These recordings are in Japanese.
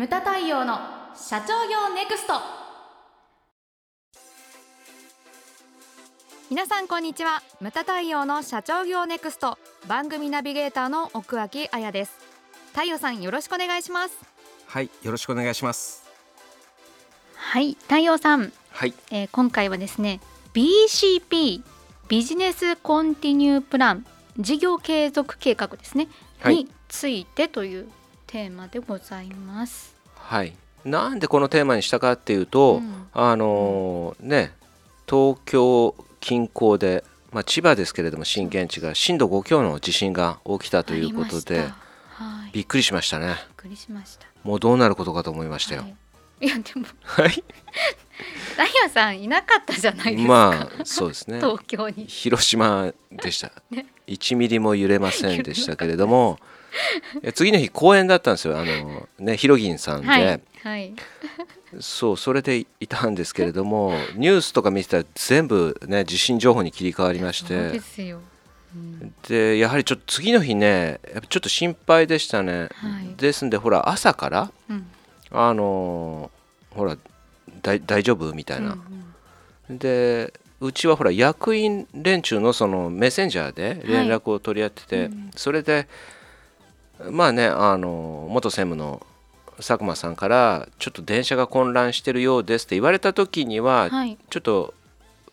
ムタ太陽の社長業ネクスト。皆さんこんにちは。ムタ太陽の社長業ネクスト。番組ナビゲーターの奥脇彩です。太陽さんよろしくお願いします。はいよろしくお願いします。はい太陽さん、はい。えー、今回はですね BCP ビジネスコンティニュープラン事業継続計画ですね、はい、についてというテーマでございます。はい。なんでこのテーマにしたかっていうと、うん、あのー、ね東京近郊で、まあ、千葉ですけれども震源地が震度5強の地震が起きたということで、はい、びっくりしましたね。びっくりしました。もうどうなることかと思いましたよ。はい。いやでもはい。ダイヤさんいなかったじゃないですか。まあそうですね。東京に。広島でした、ね、1ミリも揺れませんでしたけれども 次の日公演だったんですよ。あのねひろぎんさんで、はいはい、そうそれでいたんですけれどもニュースとか見てたら全部ね地震情報に切り替わりまして。ですよ、うん、でやはりちょっと次の日ねちょっと心配でしたね、はい、ですんでほら朝から、うん。あのほら大丈夫みたいな、うんうん、でうちはほら役員連中のそのメッセンジャーで連絡を取り合ってて、はい。うん、それでまあねあの元専務の佐久間さんからちょっと電車が混乱してるようですって言われた時には、はい、ちょっと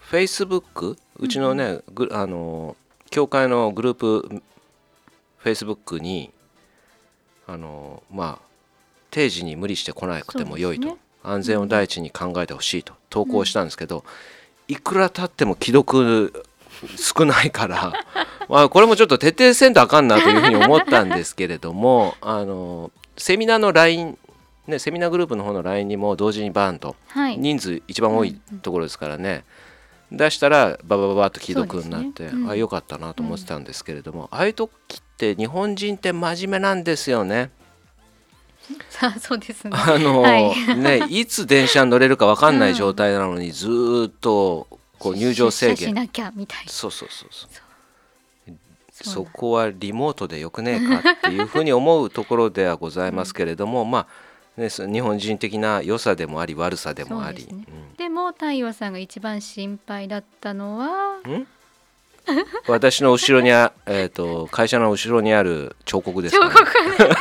フェイスブックうちのね、うん、あの教会のグループフェイスブックにあのまあ定時に無理してこなくても良いと、ね、安全を第一に考えてほしいと投稿したんですけど、うん、いくら経っても既読少ないから。まあこれもちょっと徹底せんとあかんなというふうに思ったんですけれどもあのセミナーの LINE ね、セミナーグループの方の LINE にも同時にバーンと、はい、人数一番多いところですからね、うんうん、出したらババババッと既読になって、ね。うん、あよかったなと思ってたんですけれども、うん、ああいう時って日本人って真面目なんですよね。さ あそうですね。あの、はい、ねいつ電車に乗れるか分かんない状態なのに、ずっとこう入場制限。そうそうそうそう。そこはリモートでよくねえかっていうふうに思うところではございますけれども、うん、まあ、ね、日本人的な良さでもあり悪さでもありで、ね。うん、でも太陽さんが一番心配だったのは？私の後ろにあ、えーと、会社の後ろにある彫刻ですか、ね、彫刻、ね。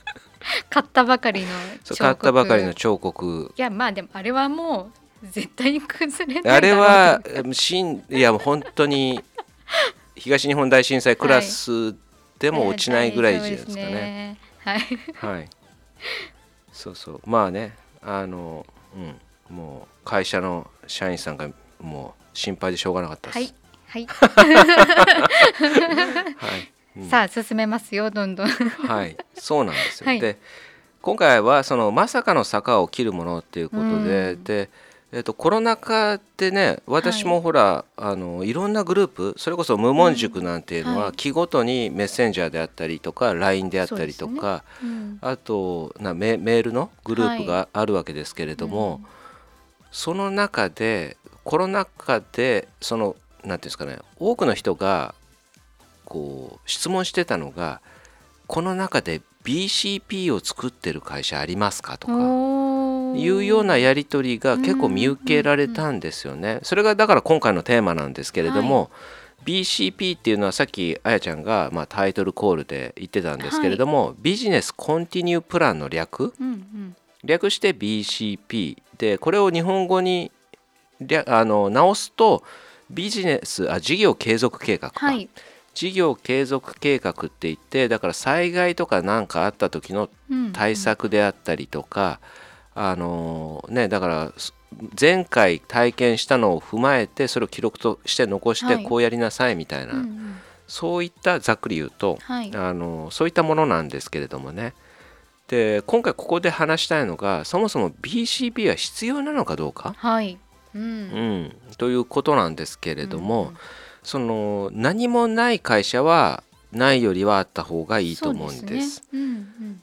買ったばかりの彫刻。買ったばかりの彫刻。いやまあでもあれはもう絶対に崩れないあれはしんいや本当に 東日本大震災クラスでも落ちないぐらいじゃないですかね。はい、はい、そうそう。まあねあの、うん、もう会社の社員さんがもう心配でしょうがなかったです。はい。はい。はい。さあ進めますよどんどん。はい。そうなんですよ、はい、で今回はそのまさかの坂を切るものっていうことで、うん、でえーと、コロナ禍でね私もほら、はい、あのいろんなグループそれこそ無門塾なんていうのは、うんはい、期ごとにメッセンジャーであったりとか LINE であったりとか、ね。うん、あとなメメールのグループがあるわけですけれども、はいうん、その中でコロナ禍でその何ていうんですかね多くの人がこう質問してたのがこの中で BCP を作ってる会社ありますかとかいうようなやり取りが結構見受けられたんですよね。それがだから今回のテーマなんですけれども、はい、BCP っていうのはさっきあやちゃんがまあタイトルコールで言ってたんですけれども、はい、ビジネスコンティニュープランの略、うんうん、略して BCP でこれを日本語にあの直すとビジネスあ事業継続計画か、はい、事業継続計画って言ってだから災害とか何かあった時の対策であったりとか、うんうん、あのねだから前回体験したのを踏まえてそれを記録として残してこうやりなさいみたいな、はいうんうん、そういったざっくり言うと、はい、あのそういったものなんですけれどもね。で今回ここで話したいのがそもそも BCP は必要なのかどうか、はい。うん、うん、ということなんですけれども、うんうん。その何もない会社はないよりはあった方がいいと思うんです。で、ね。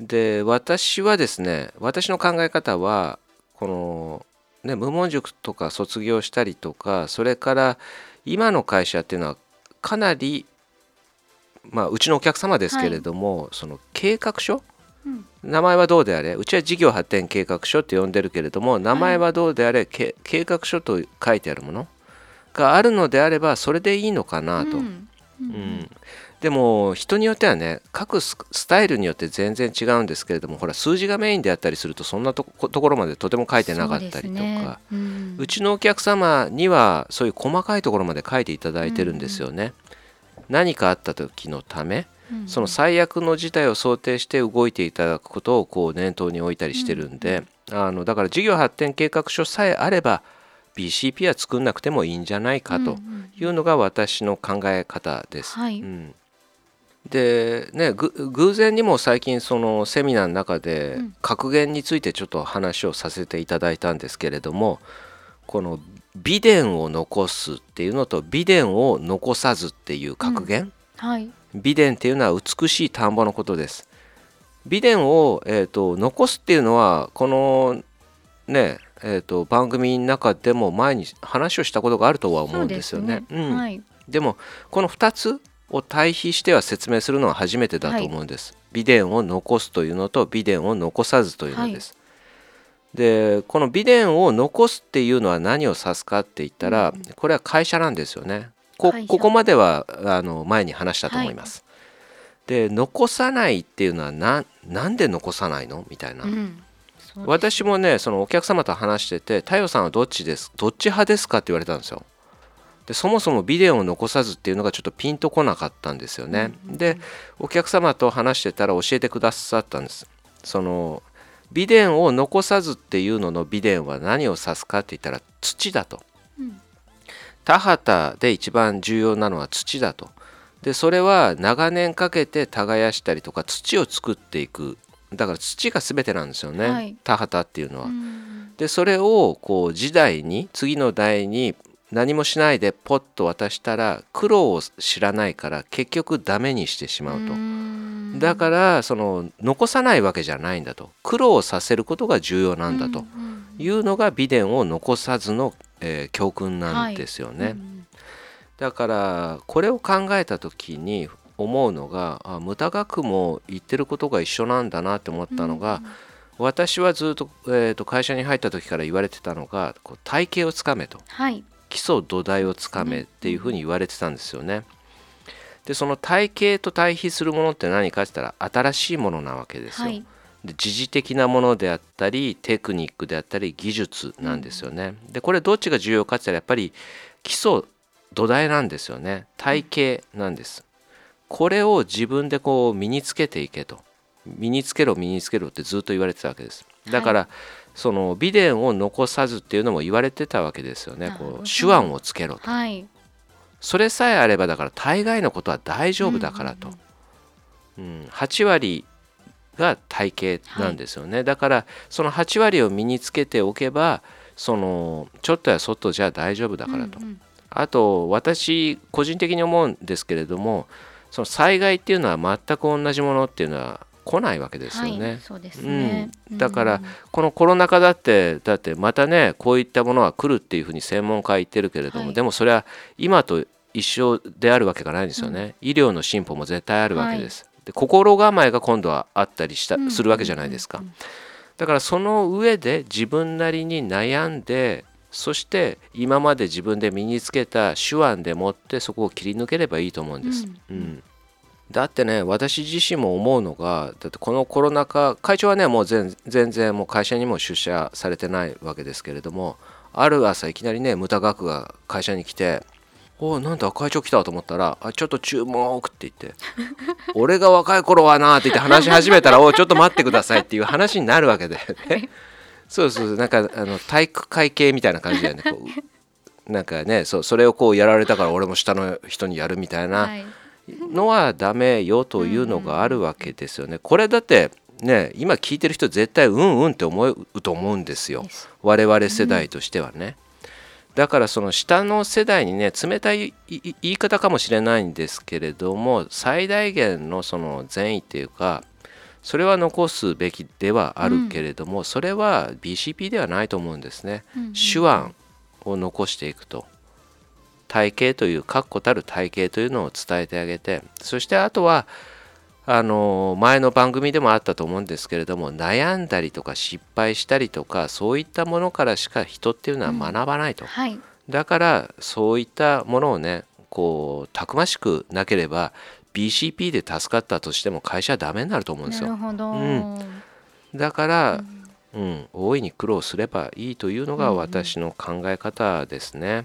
うんうん、私はですね私の考え方はこの、ね、無門塾とか卒業したりとかそれから今の会社っていうのはかなりまあうちのお客様ですけれども、はい、その計画書？うん。名前はどうであれ？うちは事業発展計画書って呼んでるけれども名前はどうであれ、け計画書と書いてあるもの？があるのであればそれでいいのかなと。うん。うんでも人によってはね各ススタイルによって全然違うんですけれどもほら数字がメインであったりするとそんなとこところまでとても書いてなかったりとかう,、ね。うん。ちのお客様にはそういう細かいところまで書いていただいてるんですよね。何かあった時のためうん。その最悪の事態を想定して動いていただくことをこう念頭に置いたりしてるんで、あのだから事業発展計画書さえあれば BCP は作んなくてもいいんじゃないかとうんうん。いうのが私の考え方です。はい。うんでねぐ偶然にも最近そのセミナーの中でうん。格言についてちょっと話をさせていただいたんですけれどもこの美伝を残すっていうのと美伝を残さずっていう格言、はい。美伝っていうのは美しい田んぼのことです。美伝を、えー、と残すっていうのはこのねえー、と番組の中でも前に話をしたことがあるとは思うんですよね。そうですうん。はい。でもこの2つを対比しては説明するのは初めてだと思うんです。美伝を残すというのと美伝を残さずというのです。でこの美伝を残すっていうのは何を指すかって言ったら、うんこれは会社なんですよね。こここまではあの前に話したと思います。で残さないっていうのはななんで残さないの？みたいな。うん私もねそのお客様と話してて「太陽さんはどっちです？どっち派ですか?」って言われたんですよ。でそもそもビデオを残さずっていうのがちょっとピンとこなかったんですよね。うんでお客様と話してたら教えてくださったんです。その美伝を残さずっていうのの美伝は何を指すかって言ったら土だと。うん田畑で一番重要なのは土だと。でそれは長年かけて耕したりとか土を作っていくだから土が全てなんですよね、はい田畑っていうのは。うんでそれをこう時代に次の代に何もしないでポッと渡したら苦労を知らないから結局ダメにしてしまうと。ん。だからその残さないわけじゃないんだと。苦労させることが重要なんだと。いうのが美伝を残さずの、えー教訓なんですよね。うんだからこれを考えた時に思うのがあ無駄学も言ってることが一緒なんだなって思ったのが、私はずっと,、えーと会社に入った時から言われてたのがこう体系をつかめと。はい基礎土台をつかめっていうふうに言われてたんですよね。でその体系と対比するものって何かって言ったら新しいものなわけですよ。はいで時事的なものであったりテクニックであったり技術なんですよね。でこれどっちが重要かって言ったらやっぱり基礎土台なんですよね体系なんです。これを自分でこう身につけていけと身につけろ身につけろってずっと言われてたわけです。だから、その美伝を残さずっていうのも言われてたわけですよね。こう手腕をつけろと。はい。それさえあればだから大概のことは大丈夫だからと。うん、8割が体系なんですよね、だからその8割を身につけておけばそのちょっとや外じゃ大丈夫だからと、うんうん。あと私個人的に思うんですけれどもその災害っていうのは全く同じものっていうのは来ないわけですよね、はい、そうですね、うん。だからこのコロナ禍だってだってまたねこういったものは来るっていうふうに専門家は言ってるけれども、はい。でもそれは今と一緒であるわけがないんですよね、医療の進歩も絶対あるわけです、で心構えが今度はあったりした、うん。するわけじゃないですか、うんうん。だからその上で自分なりに悩んでそして今まで自分で身につけた手腕でもってそこを切り抜ければいいと思うんです、うん。うんだってね私自身も思うのがだってこのコロナ禍会長はねもう全全然もう会社にも出社されてないわけですけれどもある朝いきなりね無駄額が会社に来て「おいなんだ会長来た」と思ったら「あちょっと注目」って言って「俺が若い頃はな」って言って話し始めたら「おいちょっと待ってください」っていう話になるわけで、ね、そうそうなんかあの体育会系みたいな感じだよねこうなんかねそうそれをこうやられたから俺も下の人にやるみたいな。はいのはダメよというのがあるわけですよね。これだってね今聞いてる人絶対うんうんって思うと思うんですよ我々世代としてはね。だからその下の世代にね冷たい言い方かもしれないんですけれども最大限のその善意っていうかそれは残すべきではあるけれども、それは BCP ではないと思うんですね。うんうん手腕を残していくと体系という確固たる体系というのを伝えてあげてそしてあとはあの前の番組でもあったと思うんですけれども悩んだりとか失敗したりとかそういったものからしか人っていうのは学ばないと、うんはい、だからそういったものをねこうたくましくなければ BCP で助かったとしても会社はダメになると思うんですよ。なるほど、うん、だから、うん、うん、大いに苦労すればいいというのが私の考え方ですね。